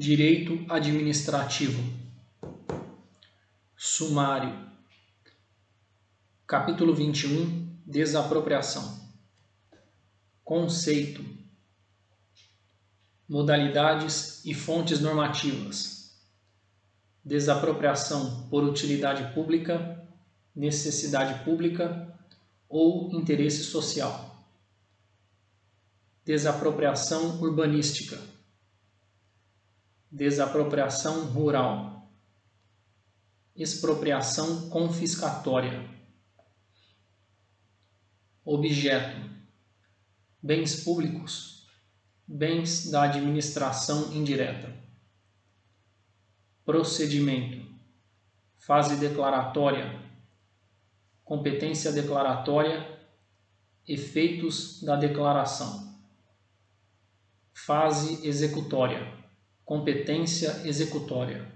Direito Administrativo. Sumário. Capítulo 21 Desapropriação. Conceito. Modalidades e fontes normativas. Desapropriação por utilidade pública, necessidade pública ou interesse social. Desapropriação urbanística desapropriação rural, expropriação confiscatória, objeto, bens públicos, bens da administração indireta, procedimento, fase declaratória, competência declaratória, efeitos da declaração, fase executória competência executória,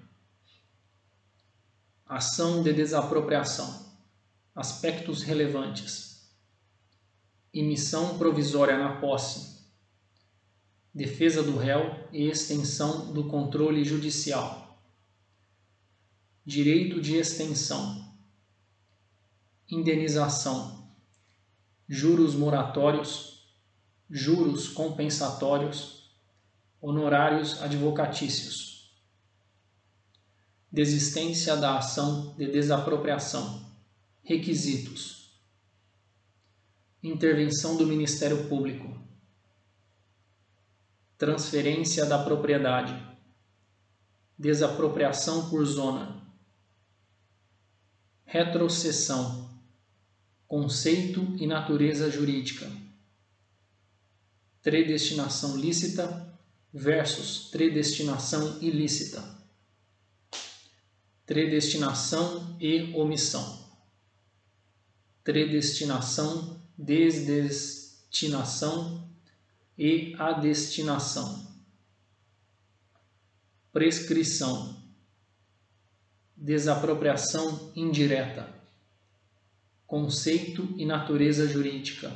ação de desapropriação, aspectos relevantes, emissão provisória na posse, defesa do réu e extensão do controle judicial, direito de extensão, indenização, juros moratórios, juros compensatórios honorários advocatícios, desistência da ação de desapropriação, requisitos, intervenção do Ministério Público, transferência da propriedade, desapropriação por zona, retrocessão, conceito e natureza jurídica, predestinação lícita versus predestinação ilícita. Predestinação e omissão. Predestinação, desdestinação e adestinação. Prescrição. Desapropriação indireta. Conceito e natureza jurídica.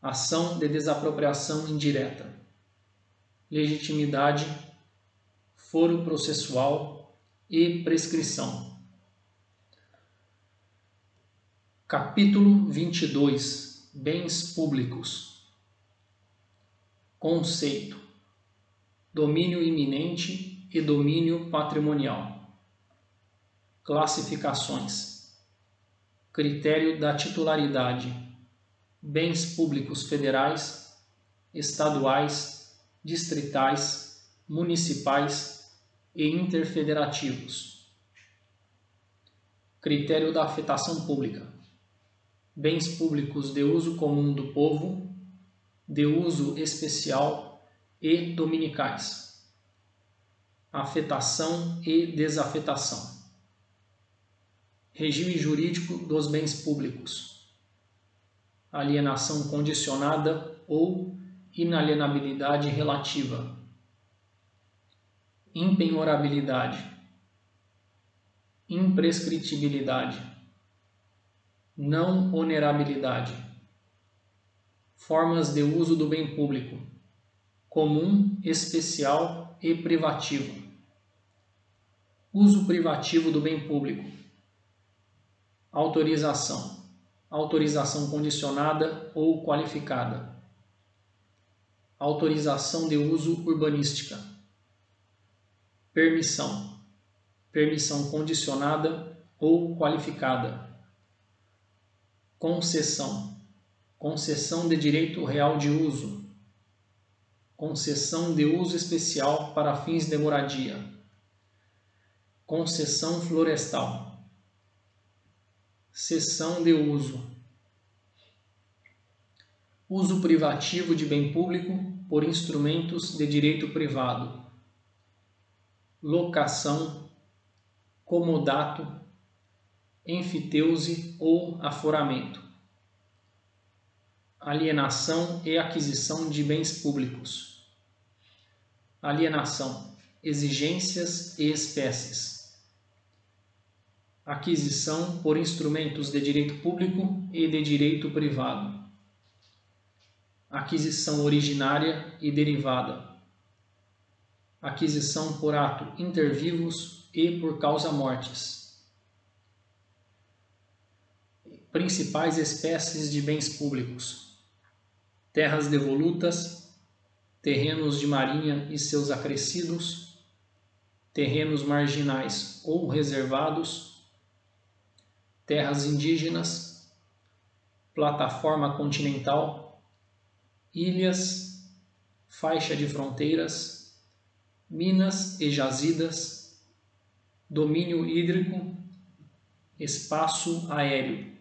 Ação de desapropriação indireta legitimidade, foro processual e prescrição. Capítulo 22 Bens públicos Conceito Domínio iminente e domínio patrimonial. Classificações Critério da titularidade Bens públicos federais, estaduais, distritais, municipais e interfederativos. Critério da afetação pública: bens públicos de uso comum do povo, de uso especial e dominicais. Afetação e desafetação. Regime jurídico dos bens públicos. Alienação condicionada ou inalienabilidade relativa, impenhorabilidade, imprescritibilidade, não onerabilidade, formas de uso do bem público, comum, especial e privativo, uso privativo do bem público, autorização, autorização condicionada ou qualificada autorização de uso urbanística, permissão, permissão condicionada ou qualificada, concessão, concessão de direito real de uso, concessão de uso especial para fins de moradia, concessão florestal, cessão de uso, uso privativo de bem público por instrumentos de direito privado, locação, comodato, enfiteuse ou aforamento, alienação e aquisição de bens públicos, alienação, exigências e espécies, aquisição por instrumentos de direito público e de direito privado aquisição originária e derivada, aquisição por ato inter vivos e por causa mortes. Principais espécies de bens públicos: terras devolutas, terrenos de marinha e seus acrescidos, terrenos marginais ou reservados, terras indígenas, plataforma continental, ilhas, faixa de fronteiras, minas e jazidas, domínio hídrico, espaço aéreo.